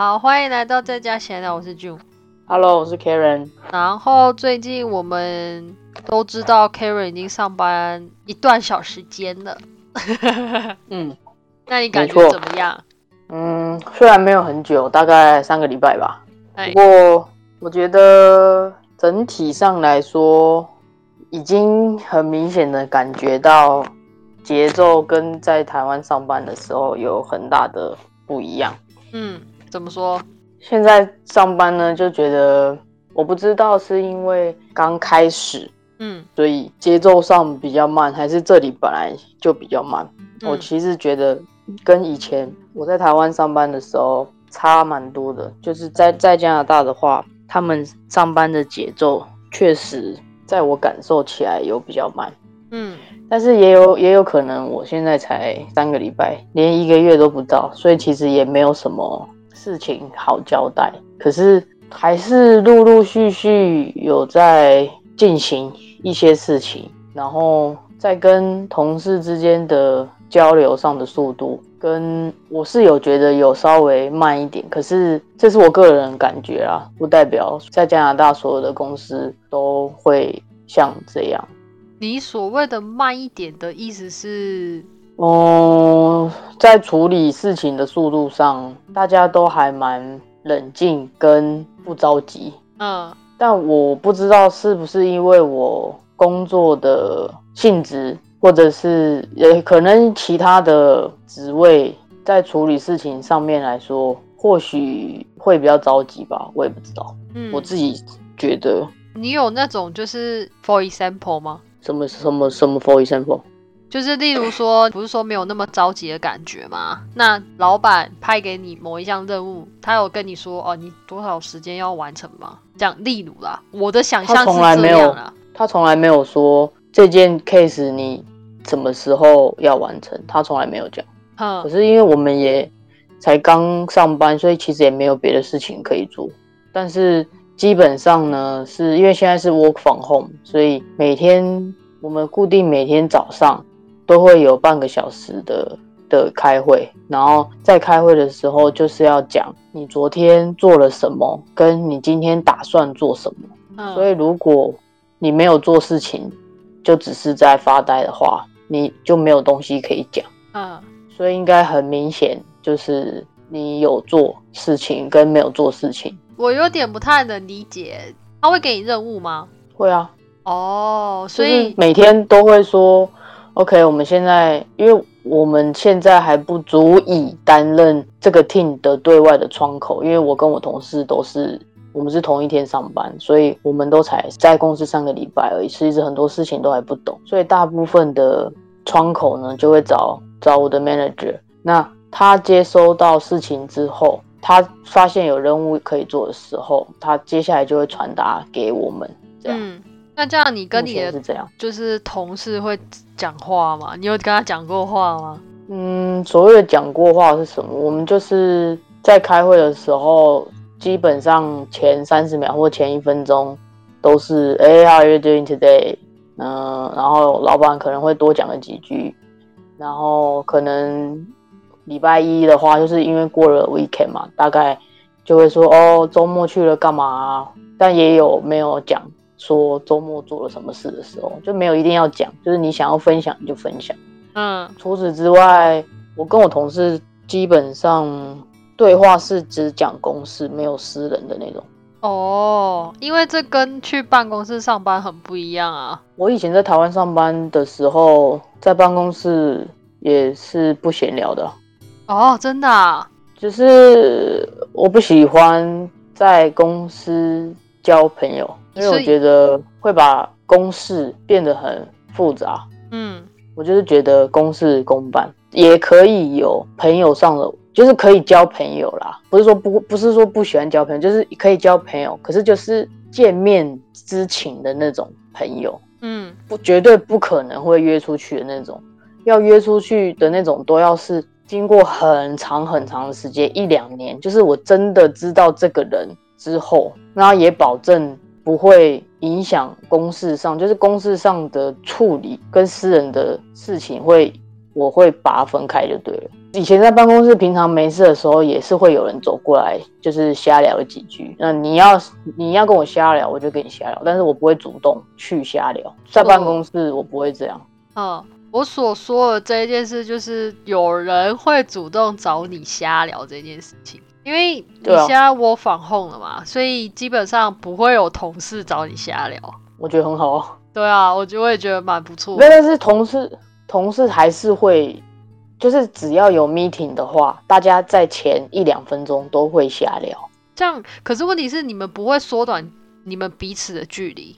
好，欢迎来到在家闲聊，我是 June。Hello，我是 Karen。然后最近我们都知道 Karen 已经上班一段小时间了，嗯 那你感觉怎么样？嗯，虽然没有很久，大概三个礼拜吧，哎不，过我觉得整体上来说，已经很明显的感觉到节奏跟在台湾上班的时候有很大的不一样。嗯，怎么说？现在上班呢，就觉得我不知道是因为刚开始，嗯所以节奏上比较慢，还是这里本来就比较慢。我嗯其实觉得跟以前我在台湾上班的时候差蛮多的。就是在在加拿大的话，他们上班的节奏确实在我感受起来有比较慢，嗯但是也有也有可能我现在才三个礼拜，连一个月都不到，所以其实也没有什么事情好交代。可是还是陆陆续续有在进行一些事情，然后在跟同事之间的交流上的速度，跟我是有觉得有稍微慢一点，可是这是我个人感觉啊，不代表在加拿大所有的公司都会像这样。你所谓的慢一点的意思是，嗯，在处理事情的速度上，大家都还蛮冷静跟不着急。嗯但我不知道是不是因为我工作的性质，或者是也可能其他的职位在处理事情上面来说，或许会比较着急吧，我也不知道。嗯，我自己觉得你有那种就是 for example 吗？什么什么什么，for example，就是例如说，不是说没有那么着急的感觉吗？那老板派给你某一项任务，他有跟你说哦，你多少时间要完成吗？这样，例如啦，我的想象他是从来没有这样啦。他从来没有说这件 case 你什么时候要完成，他从来没有讲。可，是因为我们也才刚上班，所以其实也没有别的事情可以做。但是基本上呢，是因为现在是 work from home，所以每天我们固定每天早上都会有半个小时的的开会，然后在开会的时候就是要讲你昨天做了什么，跟你今天打算做什么。嗯所以如果你没有做事情，就只是在发呆的话，你就没有东西可以讲。嗯所以应该很明显，就是你有做事情跟没有做事情。我有点不太能理解，他会给你任务吗？会啊，哦，所以每天都会说，OK，我们现在因为我们现在还不足以担任这个 team 的对外的窗口，因为我跟我同事都是我们是同一天上班，所以我们都才在公司上个礼拜而已，其实很多事情都还不懂，所以大部分的窗口呢就会找找我的 manager，那他接收到事情之后。他发现有任务可以做的时候，他接下来就会传达给我们。这样，那这样你跟你的是这样。就是同事会讲话吗？你有跟他讲过话吗？嗯，所谓的讲过话是什么？我们就是在开会的时候，基本上前三十秒或前一分钟都是哎、how are you doing today？嗯、然后老板可能会多讲了几句，然后可能礼拜一的话，就是因为过了 weekend 嘛，大概就会说哦，周末去了干嘛啊、但也有没有讲说周末做了什么事的时候，就没有一定要讲，就是你想要分享你就分享。嗯除此之外，我跟我同事基本上对话是只讲公事，没有私人的那种。哦，因为这跟去办公室上班很不一样啊。我以前在台湾上班的时候，在办公室也是不闲聊的，哦，真的啊？就是我不喜欢在公司交朋友，因为我觉得会把公事变得很复杂。嗯我就是觉得公事公办，也可以有朋友上的，就是可以交朋友啦。不是说不不是说不喜欢交朋友，就是可以交朋友，可是就是见面之情的那种朋友，嗯不绝对不可能会约出去的那种。要约出去的那种，都要是经过很长很长的时间，一两年，就是我真的知道这个人之后，然后也保证不会影响公事上，就是公事上的处理跟私人的事情会，我会把它分开就对了。以前在办公室平常没事的时候，也是会有人走过来，就是瞎聊几句。那你要你要跟我瞎聊，我就跟你瞎聊，但是我不会主动去瞎聊。在办公室我不会这样。嗯，我所说的这一件事，就是有人会主动找你瞎聊这件事情。因为你现在我防控了嘛，所以基本上不会有同事找你瞎聊。我觉得很好啊。对啊，我觉得我也觉得蛮不错。但是同事同事还是会。就是只要有 meeting 的话，大家在前一两分钟都会瞎聊。这样，可是问题是你们不会缩短你们彼此的距离。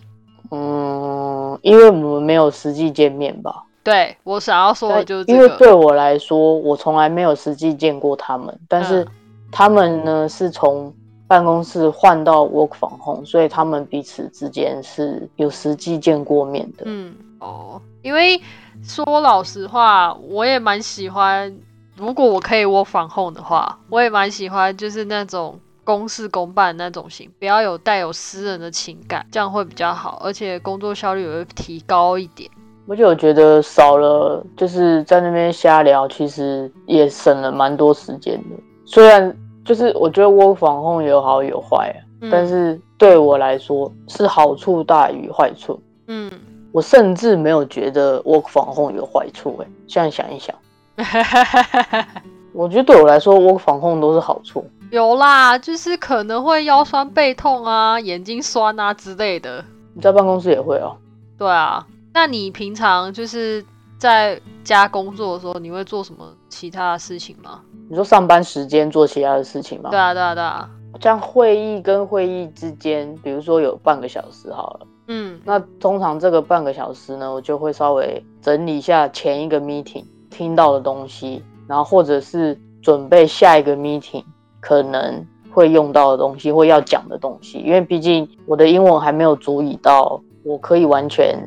嗯，因为我们没有实际见面吧？对我想要说的就是因为对我来说，我从来没有实际见过他们，但是他们呢是从办公室换到 work from home，所以他们彼此之间是有实际见过面的。嗯，哦，因为。说老实话，我也蛮喜欢。如果我可以我反 home 的话，我也蛮喜欢，就是那种公事公办那种型，不要有带有私人的情感，这样会比较好，而且工作效率也会提高一点。而且我觉得少了就是在那边瞎聊，其实也省了蛮多时间的。虽然就是我觉得我反 home 有好有坏，但是对我来说是好处大于坏处。嗯。我甚至没有觉得 work from home 有坏处哎，现在想一想，我觉得对我来说 work from home 都是好处。有啦，就是可能会腰酸背痛啊、眼睛酸啊之类的。你在办公室也会哦？对啊，那你平常就是在家工作的时候，你会做什么其他的事情吗？你说上班时间做其他的事情吗？对啊，对啊，对啊。像会议跟会议之间，比如说有半个小时好了。嗯，那通常这个半个小时呢，我就会稍微整理一下前一个 meeting 听到的东西，然后或者是准备下一个 meeting 可能会用到的东西或要讲的东西，因为毕竟我的英文还没有足以到我可以完全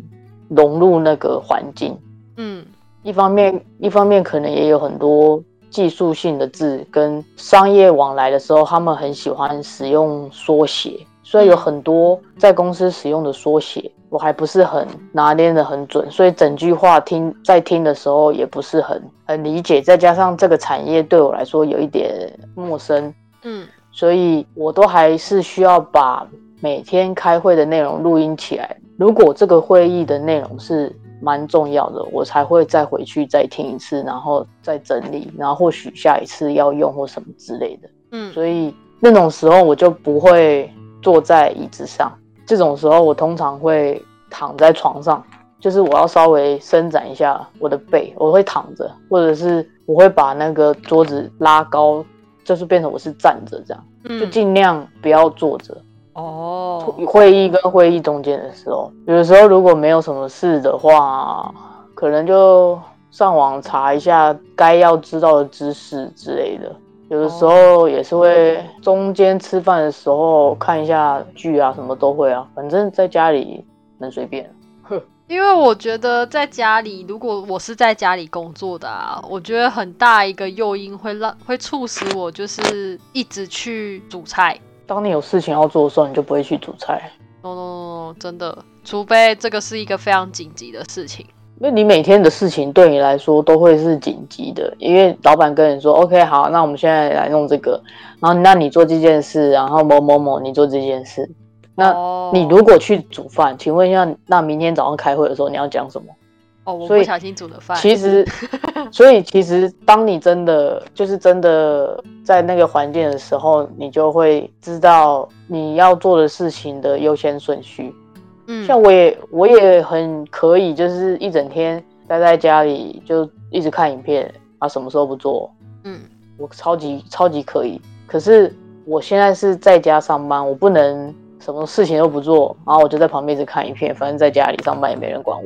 融入那个环境。嗯，一方面一方面可能也有很多技术性的字跟商业往来的时候，他们很喜欢使用缩写。所以有很多在公司使用的缩写，我还不是很拿捏的很准，所以整句话听在听的时候也不是很很理解。再加上这个产业对我来说有一点陌生，嗯，所以我都还是需要把每天开会的内容录音起来。如果这个会议的内容是蛮重要的，我才会再回去再听一次，然后再整理，然后或许下一次要用或什么之类的，嗯，所以那种时候我就不会。坐在椅子上，这种时候我通常会躺在床上，就是我要稍微伸展一下我的背，我会躺着，或者是我会把那个桌子拉高，就是变成我是站着这样，就尽量不要坐着。哦，会议跟会议中间的时候，有的时候如果没有什么事的话，可能就上网查一下该要知道的知识之类的。有的时候也是会中间吃饭的时候看一下剧啊，什么都会啊。反正在家里能随便。因为我觉得在家里，如果我是在家里工作的啊，我觉得很大一个诱因会让会促使我就是一直去煮菜。当你有事情要做的时候，你就不会去煮菜。哦，真的，除非这个是一个非常紧急的事情。因为你每天的事情对你来说都会是紧急的，因为老板跟你说 OK 好，那我们现在来弄这个，然后那你做这件事，然后某某某你做这件事，那你如果去煮饭，请问一下，那明天早上开会的时候你要讲什么？哦，我不小心煮的饭。其实，所以其实当你真的就是真的在那个环境的时候，你就会知道你要做的事情的优先顺序。嗯像我也我也很可以，就是一整天待在家里就一直看影片啊，什么时候不做？嗯，我超级超级可以。可是我现在是在家上班，我不能什么事情都不做，然后我就在旁边一直看影片，反正在家里上班也没人管我。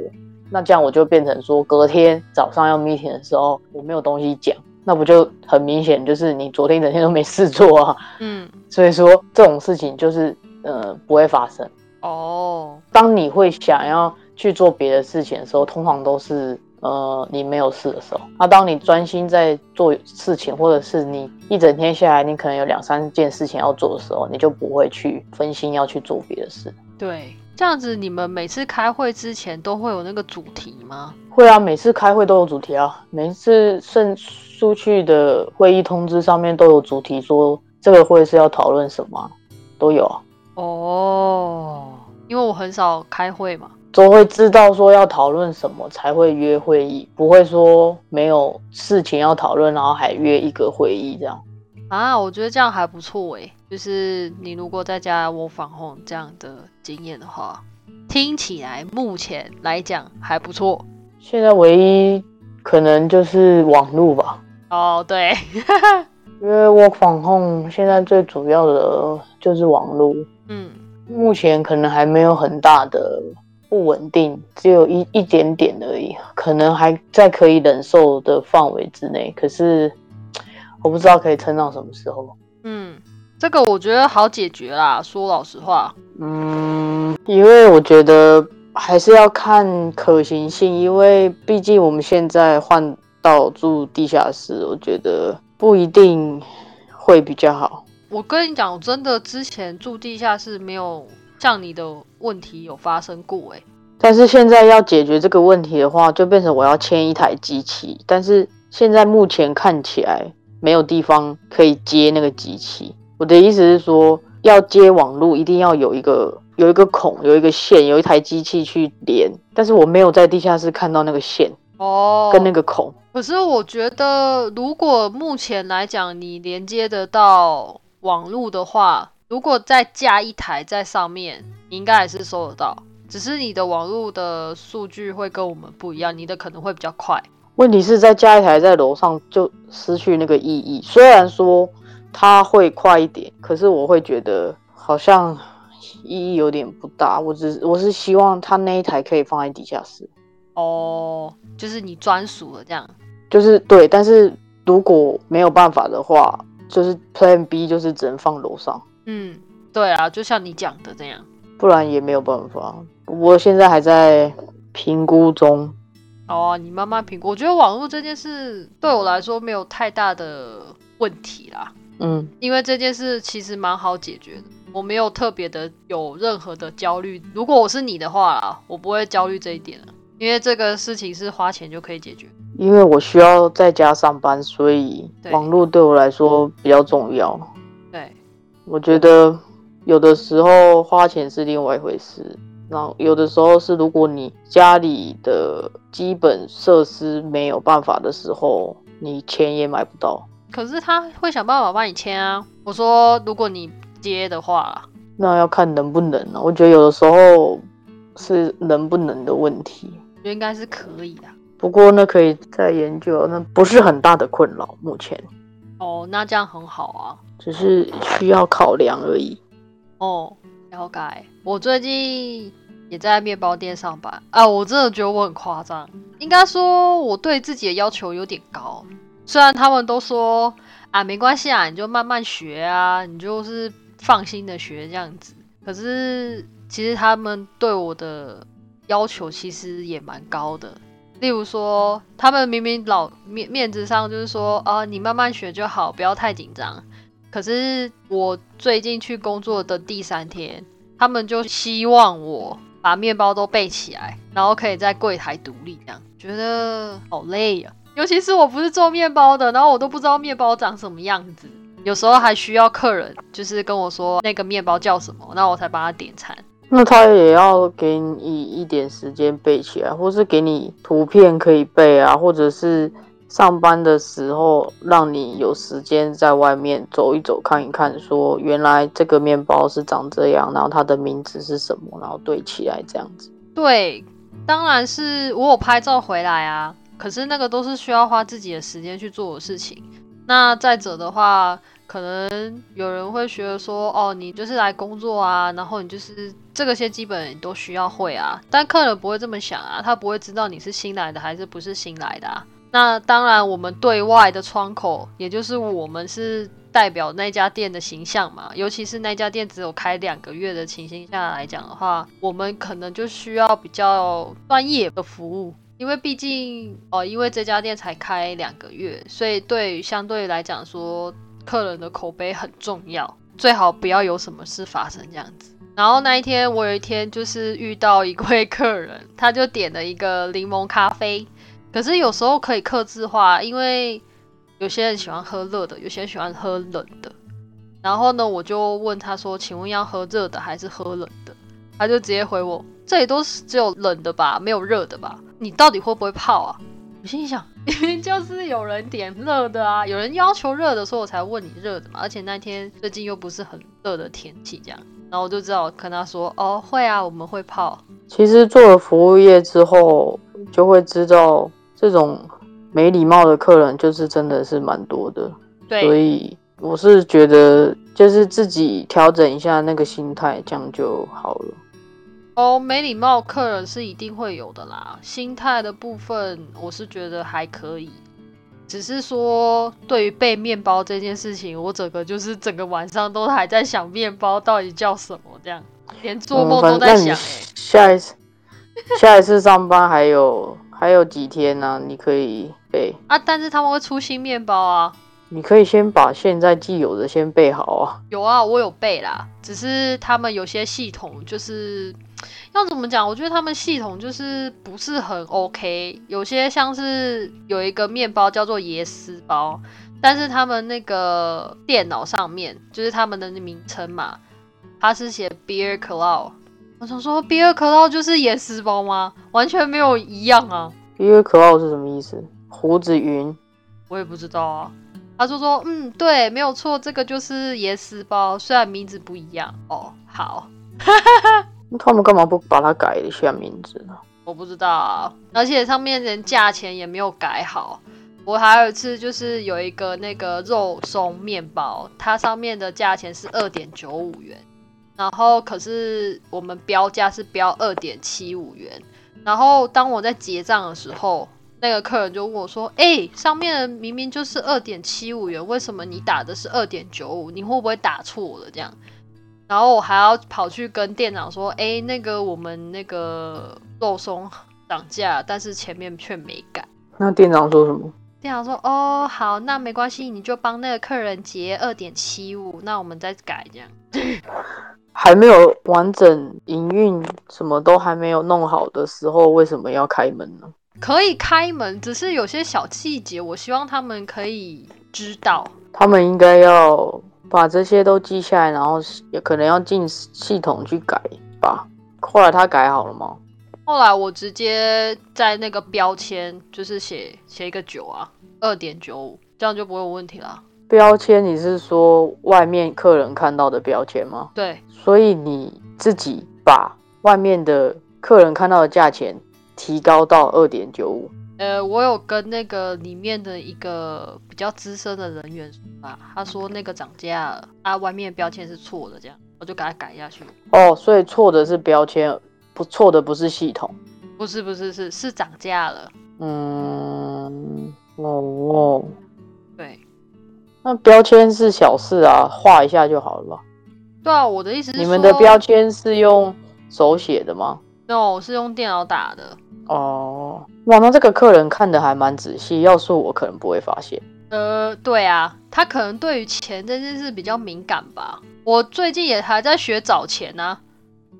那这样我就变成说，隔天早上要 meeting 的时候，我没有东西讲，那不就很明显就是你昨天一整天都没事做啊？嗯，所以说这种事情就是呃不会发生。哦，当你会想要去做别的事情的时候，通常都是呃你没有事的时候。那当你专心在做事情，或者是你一整天下来，你可能有两三件事情要做的时候，你就不会去分心要去做别的事。对，这样子你们每次开会之前都会有那个主题吗？会啊，每次开会都有主题啊，每次送出去的会议通知上面都有主题，说这个会是要讨论什么，都有啊。哦，因为我很少开会嘛，都会知道说要讨论什么才会约会议，不会说没有事情要讨论，然后还约一个会议这样。啊，我觉得这样还不错诶，就是你如果在家我防控这样的经验的话，听起来目前来讲还不错。现在唯一可能就是网络吧。哦，对，因为我防控现在最主要的就是网络，嗯，目前可能还没有很大的不稳定，只有一一点点而已，可能还在可以忍受的范围之内。可是我不知道可以撑到什么时候。嗯，这个我觉得好解决啦。说老实话，嗯，因为我觉得还是要看可行性，因为毕竟我们现在换到住地下室，我觉得不一定会比较好。我跟你讲，我真的之前住地下室没有像你的问题有发生过诶。但是现在要解决这个问题的话，就变成我要牵一台机器，但是现在目前看起来没有地方可以接那个机器。我的意思是说，要接网络一定要有一个有一个孔，有一个线，有一台机器去连。但是我没有在地下室看到那个线哦，跟那个孔。可是我觉得，如果目前来讲，你连接得到网络的话，如果再架一台在上面，你应该还是收得到。只是你的网络的数据会跟我们不一样，你的可能会比较快。问题是再加一台在楼上就失去那个意义。虽然说它会快一点，可是我会觉得好像意义有点不大。我只我是希望它那一台可以放在地下室。哦，就是你专属的这样。就是对，但是如果没有办法的话，就是 Plan B 就是只能放楼上。嗯，对啊，就像你讲的这样，不然也没有办法。我现在还在评估中。哦，你慢慢评估。我觉得网络这件事对我来说没有太大的问题啦。嗯，因为这件事其实蛮好解决的，我没有特别的有任何的焦虑。如果我是你的话啦，我不会焦虑这一点了，因为这个事情是花钱就可以解决。因为我需要在家上班，所以网络对我来说比较重要。对，我觉得有的时候花钱是另外一回事，然后有的时候是如果你家里的基本设施没有办法的时候，你钱也买不到。可是他会想办法帮你签啊。我说如果你接的话，那要看能不能啊。我觉得有的时候是能不能的问题，我觉得应该是可以的。不过那可以再研究，那不是很大的困扰。目前哦，那这样很好啊，只是需要考量而已。哦，了解。我最近也在面包店上班啊，我真的觉得我很夸张。应该说我对自己的要求有点高。虽然他们都说啊，没关系啊，你就慢慢学啊，你就是放心的学这样子。可是其实他们对我的要求其实也蛮高的。例如说，他们明明老面面子上就是说啊，你慢慢学就好，不要太紧张。可是我最近去工作的第三天，他们就希望我把面包都背起来，然后可以在柜台独立这样，觉得好累呀。尤其是我不是做面包的，然后我都不知道面包长什么样子，有时候还需要客人就是跟我说那个面包叫什么，那我才帮他点餐。那他也要给你一点时间背起来，或是给你图片可以背啊，或者是上班的时候让你有时间在外面走一走、看一看，说原来这个面包是长这样，然后它的名字是什么，然后对起来这样子。对，当然是我有拍照回来啊。可是那个都是需要花自己的时间去做的事情。那再者的话，可能有人会觉得说，哦，你就是来工作啊，然后你就是这个些基本都需要会啊。但客人不会这么想啊，他不会知道你是新来的还是不是新来的啊。那当然，我们对外的窗口，也就是我们是代表那家店的形象嘛。尤其是那家店只有开两个月的情形下来讲的话，我们可能就需要比较专业的服务。因为毕竟哦，因为这家店才开两个月，所以对相对来讲说，客人的口碑很重要，最好不要有什么事发生这样子。然后那一天我有一天就是遇到一位客人，他就点了一个柠檬咖啡，可是有时候可以克制化，因为有些人喜欢喝热的，有些人喜欢喝冷的。然后呢，我就问他说：“请问要喝热的还是喝冷的？”他就直接回我：“这里都是只有冷的吧，没有热的吧？你到底会不会泡啊？”我心想，明 明就是有人点热的啊，有人要求热的，所以我才问你热的嘛。而且那天最近又不是很热的天气，这样，然后我就知道跟他说：“哦，会啊，我们会泡。”其实做了服务业之后，就会知道这种没礼貌的客人就是真的是蛮多的，对，所以。我是觉得，就是自己调整一下那个心态，这样就好了。哦，没礼貌客人是一定会有的啦。心态的部分，我是觉得还可以。只是说，对于背面包这件事情，我整个就是整个晚上都还在想面包到底叫什么，这样连做梦都在想。下一次，下一次上班还有还有几天呢？你可以背啊，但是他们会出新面包啊。你可以先把现在既有的先备好啊。有啊，我有备啦。只是他们有些系统就是要怎么讲？我觉得他们系统就是不是很 OK。有些像是有一个面包叫做椰丝包，但是他们那个电脑上面就是他们的名称嘛，它是写 Beer Cloud。我想说 Beer Cloud 就是椰丝包吗？完全没有一样啊。Beer Cloud 是什么意思？胡子云？我也不知道啊。他就说：“嗯，对，没有错，这个就是椰丝包，虽然名字不一样哦。好，那 那他们干嘛不把它改一下名字呢？我不知道啊，而且上面连价钱也没有改好。我还有一次就是有一个那个肉松面包，它上面的价钱是二点九五元，然后可是我们标价是标二点七五元，然后当我在结账的时候。”那个客人就问我说：“哎，上面明明就是二点七五元，为什么你打的是二点九五？你会不会打错了？这样？”然后我还要跑去跟店长说：“哎，那个我们那个肉松涨价，但是前面却没改。”那店长说什么？店长说：“哦，好，那没关系，你就帮那个客人结二点七五，那我们再改这样。”还没有完整营运，什么都还没有弄好的时候，为什么要开门呢？可以开门，只是有些小细节，我希望他们可以知道。他们应该要把这些都记下来，然后也可能要进系统去改吧。后来他改好了吗？后来我直接在那个标签就是写写一个九啊，二点九五，这样就不会有问题了。标签你是说外面客人看到的标签吗？对。所以你自己把外面的客人看到的价钱。提高到二点九五。呃，我有跟那个里面的一个比较资深的人员说吧，他说那个涨价了，啊，外面标签是错的，这样我就给他改下去。哦，所以错的是标签，不错的不是系统。不是不是是是涨价了。嗯，哦，对，那标签是小事啊，画一下就好了吧？对啊，我的意思是，你们的标签是用手写的吗？没有，我是用电脑打的。哦，哇，那这个客人看的还蛮仔细，要是我可能不会发现。呃，对啊，他可能对于钱这件事比较敏感吧。我最近也还在学找钱呢。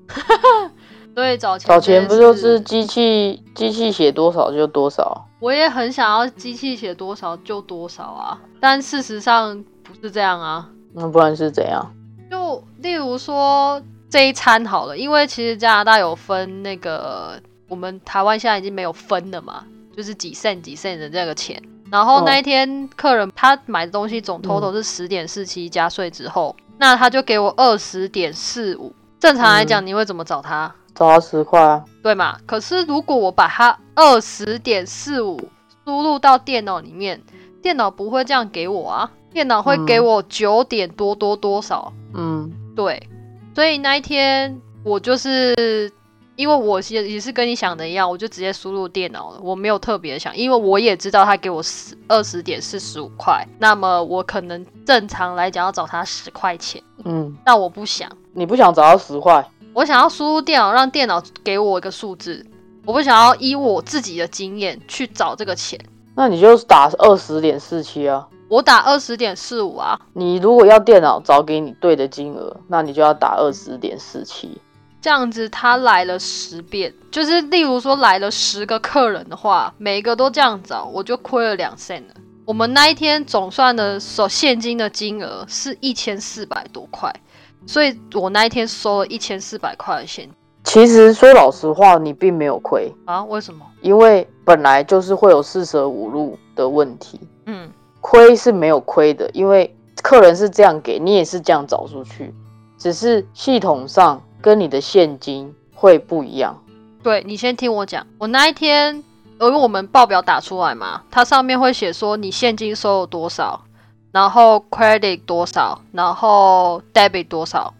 对，找钱。找钱不就是机器机器写多少就多少？我也很想要机器写多少就多少啊，但事实上不是这样啊。那不然是怎样？就例如说这一餐好了，因为其实加拿大有分那个。我们台湾现在已经没有分了嘛，就是几 cent 几 cent 的这个钱。然后那一天客人他买的东西总 total 是十点四七加税之后，那他就给我二十点四五。正常来讲，你会怎么找他？找他十块啊，对嘛？可是如果我把他二十点四五输入到电脑里面，电脑不会这样给我啊，电脑会给我九点多多多少？嗯，对。所以那一天我就是。因为我也也是跟你想的一样，我就直接输入电脑了，我没有特别想，因为我也知道他给我十二十点四十五块，那么我可能正常来讲要找他十块钱，嗯，但我不想，你不想找到十块，我想要输入电脑，让电脑给我一个数字，我不想要依我自己的经验去找这个钱，那你就打二十点四七啊，我打二十点四五啊，你如果要电脑找给你对的金额，那你就要打二十点四七。这样子他来了十遍，就是例如说来了十个客人的话，每一个都这样找，我就亏了两 cent 了。我们那一天总算的收现金的金额是一千四百多块，所以我那一天收了一千四百块的现金其实说老实话，你并没有亏，啊？为什么？因为本来就是会有四舍五入的问题，嗯，亏是没有亏的，因为客人是这样给你，也是这样找出去，只是系统上跟你的现金会不一样。对你先听我讲，我那一天，因为我们报表打出来嘛，它上面会写说你现金收入多少，然后 credit 多少，然后 debit 多少。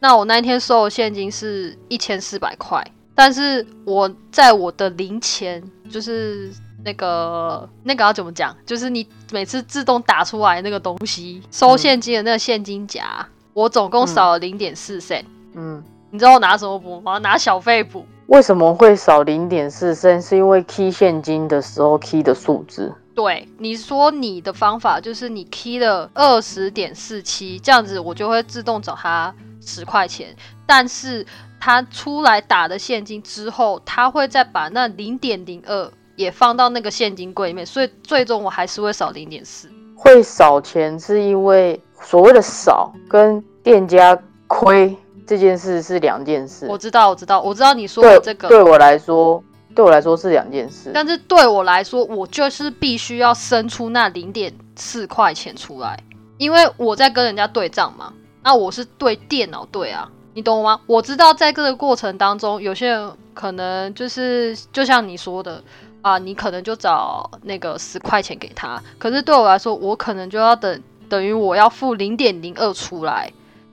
那我那一天收的现金是一千四百块，但是我在我的零钱，就是那个那个要怎么讲，就是你每次自动打出来那个东西，收现金的那个现金夹，我总共少了零点四 cent。嗯，你知道我拿什么补吗？拿小费补。为什么会少零点四升？是因为 key 现金的时候 key 的数字。对，你说你的方法就是你 key 了二十点四七，这样子我就会自动找他十块钱。但是他出来打的现金之后，他会再把那零点零二也放到那个现金柜里面，所以最终我还是会少零点四。会少钱是因为所谓的少跟店家亏这件事是两件事。我知道，我知道，我知道你说的这个，对我来说，对我来说是两件事。但是对我来说，我就是必须要生出那零点四块钱出来，因为我在跟人家对账嘛。那我是对电脑对啊，你懂吗？我知道在这个过程当中，有些人可能就是就像你说的啊，你可能就找那个十块钱给他，可是对我来说，我可能就要等等于我要付零点零二出来，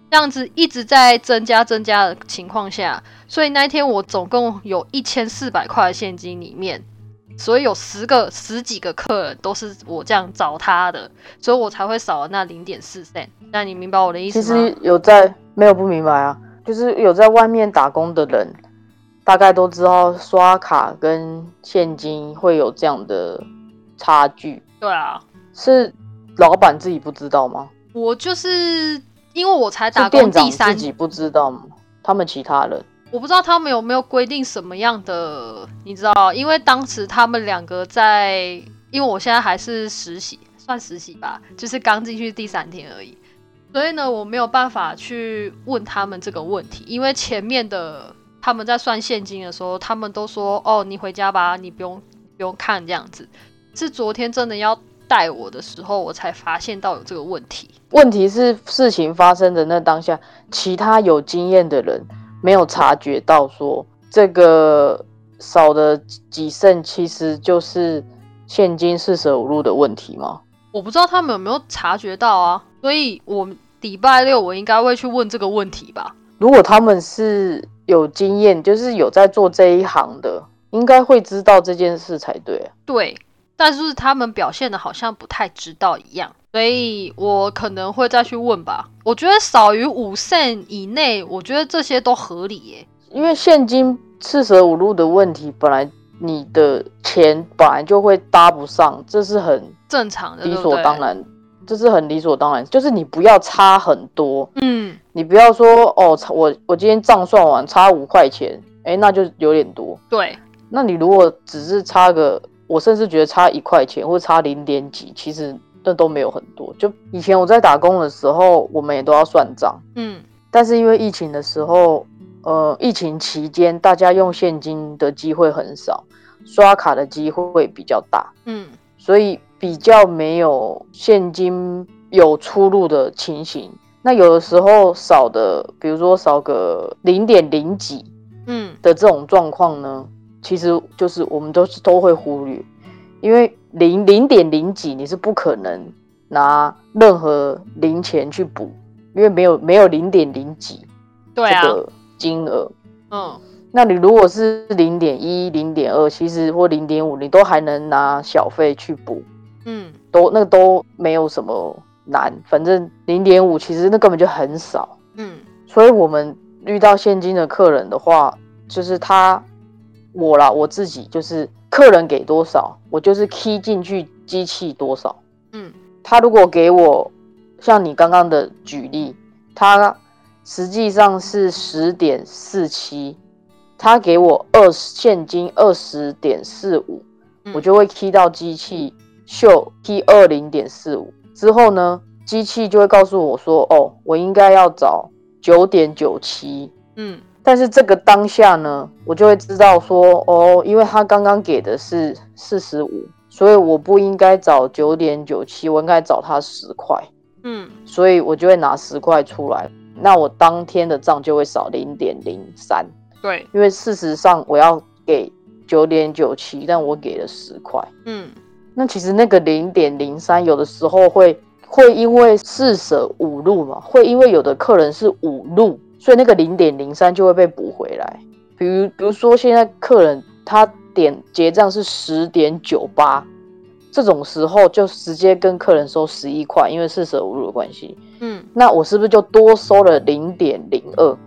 这样子一直在增加增加的情况下，所以那一天我总共有一千四百块的现金里面，所以有十个十几个客人都是我这样找他的，所以我才会少了那零点四 cent。那你明白我的意思吗？其实有在没有不明白啊，就是有在外面打工的人，大概都知道刷卡跟现金会有这样的差距，对啊，是老板自己不知道吗？我就是因为我才打工第三自己不知道吗？他们其他人我不知道他们有没有规定什么样的，你知道？因为当时他们两个在，因为我现在还是实习，算实习吧，就是刚进去第三天而已，所以呢，我没有办法去问他们这个问题，因为前面的他们在算现金的时候，他们都说：“哦，你回家吧，你不用不用看这样子。”是昨天真的要带我的时候，我才发现到有这个问题。问题是事情发生的那当下，其他有经验的人没有察觉到说这个少的几剩其实就是现金四舍五入的问题吗？我不知道他们有没有察觉到啊，所以我礼拜六我应该会去问这个问题吧。如果他们是有经验，就是有在做这一行的，应该会知道这件事才对啊。对，但是他们表现的好像不太知道一样，所以我可能会再去问吧。我觉得少于五 cent 以内，我觉得这些都合理耶。因为现金四舍五入的问题，本来你的钱本来就会搭不上，这是很正常的，理所当。然，这是很理所当然，就是你不要差很多，嗯，你不要说哦，我我今天账算完差五块钱，哎，那就有点多。对，那你如果只是差个，我甚至觉得差一块钱或差零点几，其实那都没有很多。就以前我在打工的时候，我们也都要算账，嗯，但是因为疫情的时候，呃，疫情期间大家用现金的机会很少，刷卡的机会比较大，嗯，所以比较没有现金有出入的情形。那有的时候少的，比如说少个零点零几嗯，的这种状况呢，其实就是我们都是都会忽略，因为零零点零几你是不可能拿任何零钱去补，因为没有没有零点零几对啊，这个金额。嗯，那你如果是零点一、零点二，其实或零点五，你都还能拿小费去补，嗯，都那个都没有什么难。反正零点五其实那根本就很少，嗯，所以我们遇到现金的客人的话，就是他我啦，我自己就是客人给多少，我就是 key 进去机器多少。嗯，他如果给我像你刚刚的举例，他实际上是十点四七，他给我二现金二十点四五，嗯我就会 key 到机器秀 key 二零点四五。之后呢，机器就会告诉我说，哦，我应该要找九点九七。嗯。但是这个当下呢，我就会知道说，哦，因为他刚刚给的是四十五，所以我不应该找九点九七，我应该找他十块，嗯。所以我就会拿十块出来，那我当天的账就会少零点零三，对，因为事实上我要给九点九七，但我给了十块，嗯那其实那个零点零三有的时候会会因为四舍五入嘛，会因为有的客人是五入，所以那个零点零三就会被补回来。比如比如说现在客人他点结账是十点九八，这种时候就直接跟客人收十一块，因为四舍五入的关系。嗯那我是不是就多收了零点零二？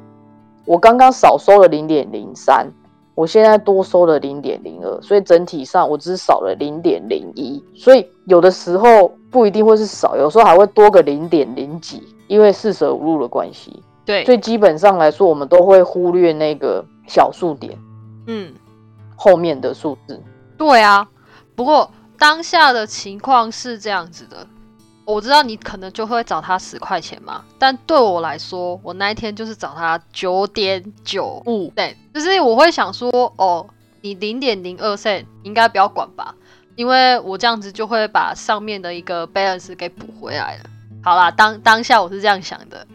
我刚刚少收了零点零三，我现在多收了零点零二，所以整体上我只少了零点零一。所以有的时候不一定会是少，有时候还会多个零点零几，因为四舍五入的关系。对，所以基本上来说，我们都会忽略那个小数点嗯后面的数字。对啊。不过当下的情况是这样子的，我知道你可能就会找他十块钱嘛，但对我来说，我那一天就是找他九点九五 cent，就是我会想说，哦，你零点零二 cent 应该不要管吧，因为我这样子就会把上面的一个 balance 给补回来了。好啦，当当下我是这样想的，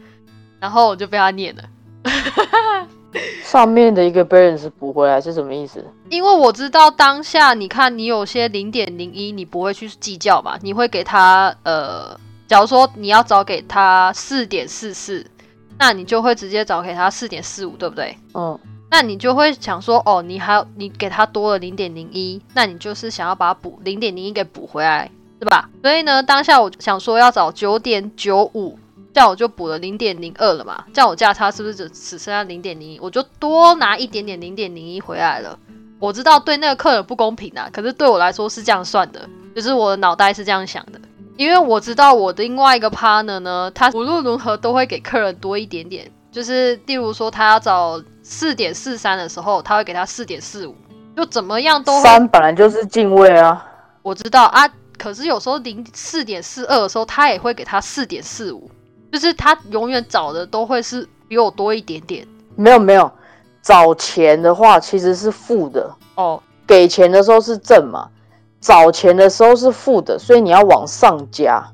然后我就被他念了。上面的一个 balance 补回来是什么意思？因为我知道当下，你看你有些零点零一，你不会去计较嘛，你会给他呃，假如说你要找给他四点四四，那你就会直接找给他四点四五，对不对？嗯，那你就会想说，哦，你还有你给他多了零点零一，那你就是想要把补零点零一给补回来，是吧？所以呢，当下我想说要找九点九五，这样我就补了零点零二了嘛，这样我价差是不是只只剩下零点零一？我就多拿一点点零点零一回来了。我知道对那个客人不公平啊，可是对我来说是这样算的，就是我的脑袋是这样想的，因为我知道我的另外一个 partner 呢，他无论如何都会给客人多一点点，就是例如说他要找四点四三的时候，他会给他四点四五，就怎么样都会。三本来就是进位啊。我知道啊，可是有时候零四点四二的时候，他也会给他四点四五，就是他永远找的都会是比我多一点点没有没有，找钱的话其实是负的，哦。给钱的时候是正嘛，找钱的时候是负的，所以你要往上加。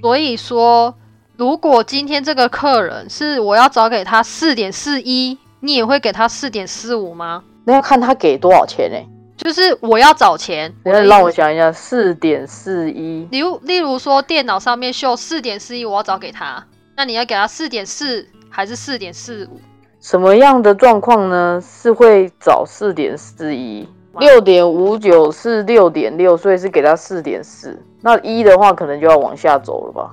所以说，如果今天这个客人是我要找给他四点四一，你也会给他四点四五吗？那要看他给多少钱呢、就是我要找钱，等一下的意思让我想一下，四点四一，例如，例如说电脑上面秀四点四一，我要找给他，那你要给他四点四还是四点四五？什么样的状况呢？是会找四点四一，哇六点五九是六点六，所以是给他四点四。那一的话，可能就要往下走了吧？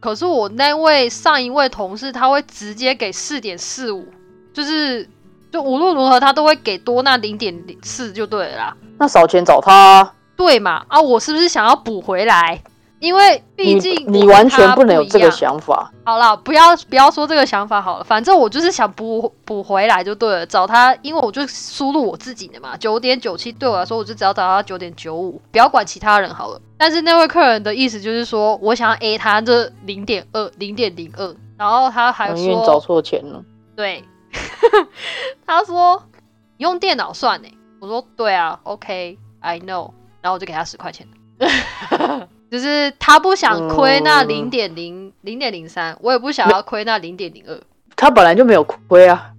可是我那位上一位同事他会直接给四点四五，就是就无论如何他都会给多那零点四就对了啦，那少钱找他、啊，对嘛？啊，我是不是想要补回来？因为毕竟你完全不能有这个想法。好了，不要不要说这个想法好了，反正我就是想补补回来就对了，找他，因为我就输入我自己的嘛，九点九七对我来说，我就只要找他九点九五，不要管其他人好了。但是那位客人的意思就是说，我想要 A 他这零点二零点零二，然后他还因为找，错钱了。对，他说你用电脑算呢，我说对啊，OK，I know，然后我就给他十块钱。就是他不想亏那嗯零点零零点零三，我也不想要亏那零点零二。他本来就没有亏啊，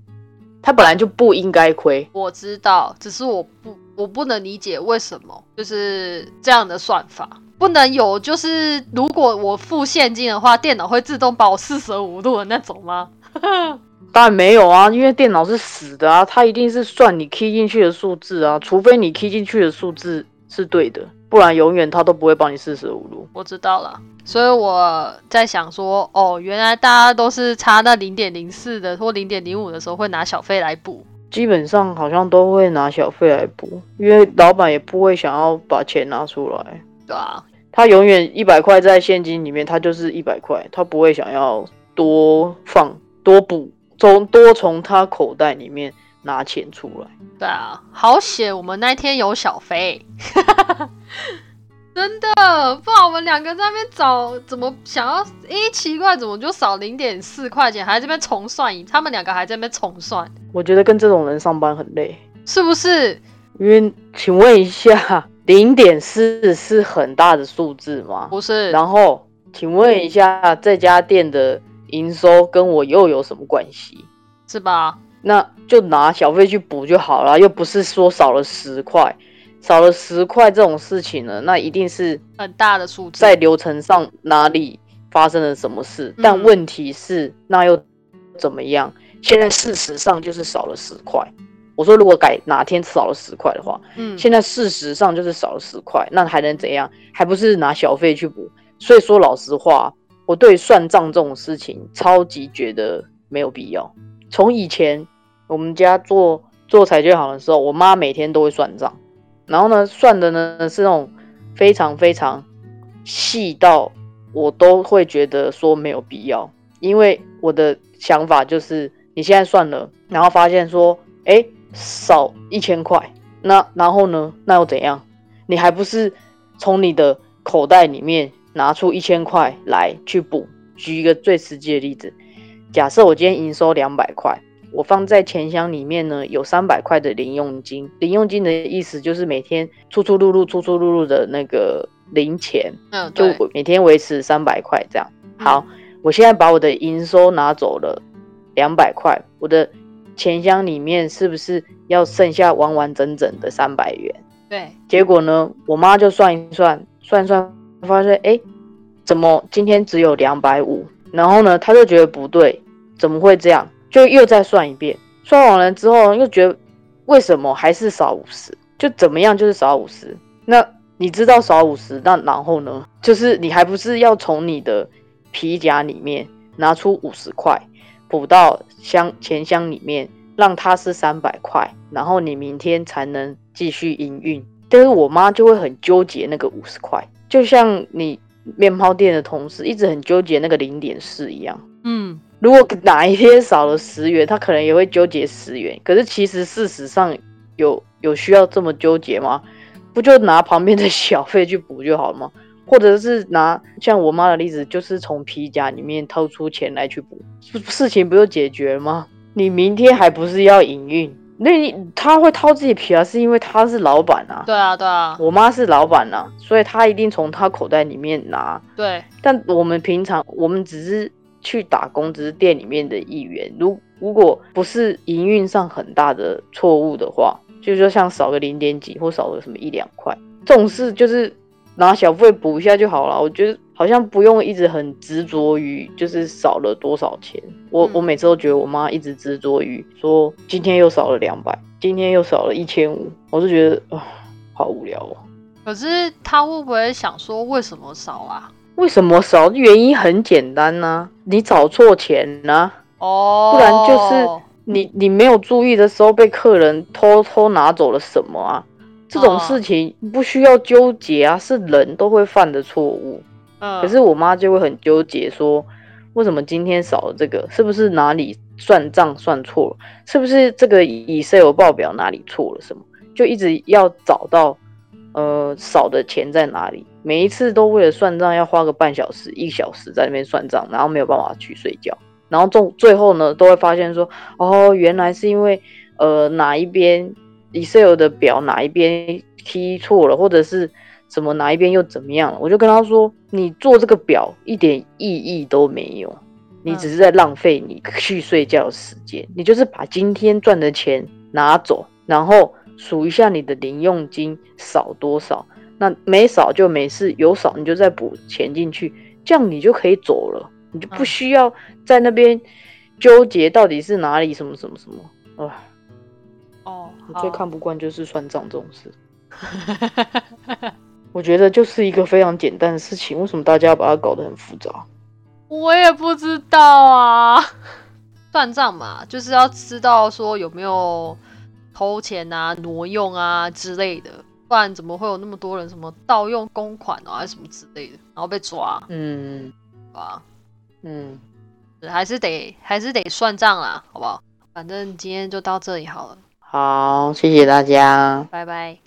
他本来就不应该亏。我知道，只是我不我不能理解为什么就是这样的算法不能有，就是如果我付现金的话，电脑会自动把我四舍五入的那种吗？当然没有啊，因为电脑是死的啊，它一定是算你 key 进去的数字啊，除非你 key 进去的数字是对的，不然永远他都不会帮你四舍五入。我知道了，所以我在想说，哦，原来大家都是差那零点零四的或零点零五的时候会拿小费来补。基本上好像都会拿小费来补，因为老板也不会想要把钱拿出来。对啊，他永远一百块在现金里面，他就是一百块，他不会想要多放多补，从多从他口袋里面拿钱出来。对啊，好险我们那天有小飞，真的，不然我们两个在那边找怎么想要，诶，奇怪，怎么就少零点四块钱，还在这边重算一，他们两个还在那边重算，我觉得跟这种人上班很累，是不是？因为请问一下。零点四是很大的数字吗？不是。然后，请问一下，这家店的营收跟我又有什么关系？是吧？那就拿小费去补就好了，又不是说少了十块，少了十块这种事情呢，那一定是很大的数字，在流程上哪里发生了什么事？但问题是，那又怎么样？现在事实上就是少了十块。我说，如果改哪天少了十块的话，嗯，现在事实上就是少了十块，那还能怎样？还不是拿小费去补？所以说老实话，我对算账这种事情超级觉得没有必要。从以前我们家做做裁决行的时候，我妈每天都会算账，然后呢，算的呢是那种非常非常细到我都会觉得说没有必要，因为我的想法就是你现在算了，然后发现说，哎。少一千块，那然后呢？那又怎样？你还不是从你的口袋里面拿出一千块来去补？举一个最实际的例子，假设我今天营收两百块，我放在钱箱里面呢，有三百块的零用金。零用金的意思就是每天出出入入、出出入入的那个零钱，嗯，就每天维持三百块这样。好，我现在把我的营收拿走了两百块，我的。钱箱里面是不是要剩下完完整整的三百元？对，结果呢，我妈就算一算，算算发现，哎，怎么今天只有两百五？然后呢，她就觉得不对，怎么会这样？就又再算一遍，算完了之后又觉得为什么还是少五十？就怎么样就是少五十？那你知道少五十，那然后呢，就是你还不是要从你的皮夹里面拿出五十块？补到箱钱箱里面，让它是三百块，然后你明天才能继续营运。但是我妈就会很纠结那个五十块，就像你面包店的同事一直很纠结那个零点四一样。嗯，如果哪一天少了十元，他可能也会纠结十元。可是其实事实上有有需要这么纠结吗？不就拿旁边的小费去补就好了吗？或者是拿像我妈的例子，就是从皮夹里面掏出钱来去补，事情不就解决了吗？你明天还不是要营运？那你他会掏自己皮啊，是因为他是老板啊。对啊，对啊。我妈是老板啊，所以他一定从他口袋里面拿。对。但我们平常我们只是去打工，只是店里面的一员。如如果不是营运上很大的错误的话，就是说像少个零点几或少个什么一两块，这种事就是。拿小费补一下就好了，我觉得好像不用一直很执着于就是少了多少钱。我我每次都觉得我妈一直执着于说今天又少了两百，今天又少了一千五，我就觉得啊，好无聊哦。可是她会不会想说为什么少啊？为什么少？原因很简单呐，你找错钱呢？哦，不然就是你你没有注意的时候被客人偷偷拿走了什么啊？这种事情不需要纠结啊，是人都会犯的错误。嗯，可是我妈就会很纠结，说为什么今天少了这个？是不是哪里算账算错了？是不是这个以 Excel 报表哪里错了什么？就一直要找到呃少的钱在哪里。每一次都为了算账要花个半小时、一小时在那边算账，然后没有办法去睡觉。然后最最后呢，都会发现说，哦，原来是因为呃哪一边。Excel 的表哪一边 key 错了，或者是什么哪一边又怎么样了？我就跟他说：“你做这个表一点意义都没有，你只是在浪费你去睡觉的时间。你就是把今天赚的钱拿走，然后数一下你的零用金少多少，那没少就没事，有少你就再补钱进去，这样你就可以走了，你就不需要在那边纠结到底是哪里什么什么什么啊。”哦，我最看不惯就是算账这种事。我觉得就是一个非常简单的事情，为什么大家要把它搞得很复杂？我也不知道啊。算账嘛，就是要知道说有没有偷钱啊、挪用啊之类的，不不然怎么会有那么多人什么盗用公款啊，还是什么之类的，然后被抓，嗯对吧？嗯，还是得还是得算账啦，好不好？反正今天就到这里好了，好，谢谢大家。拜拜。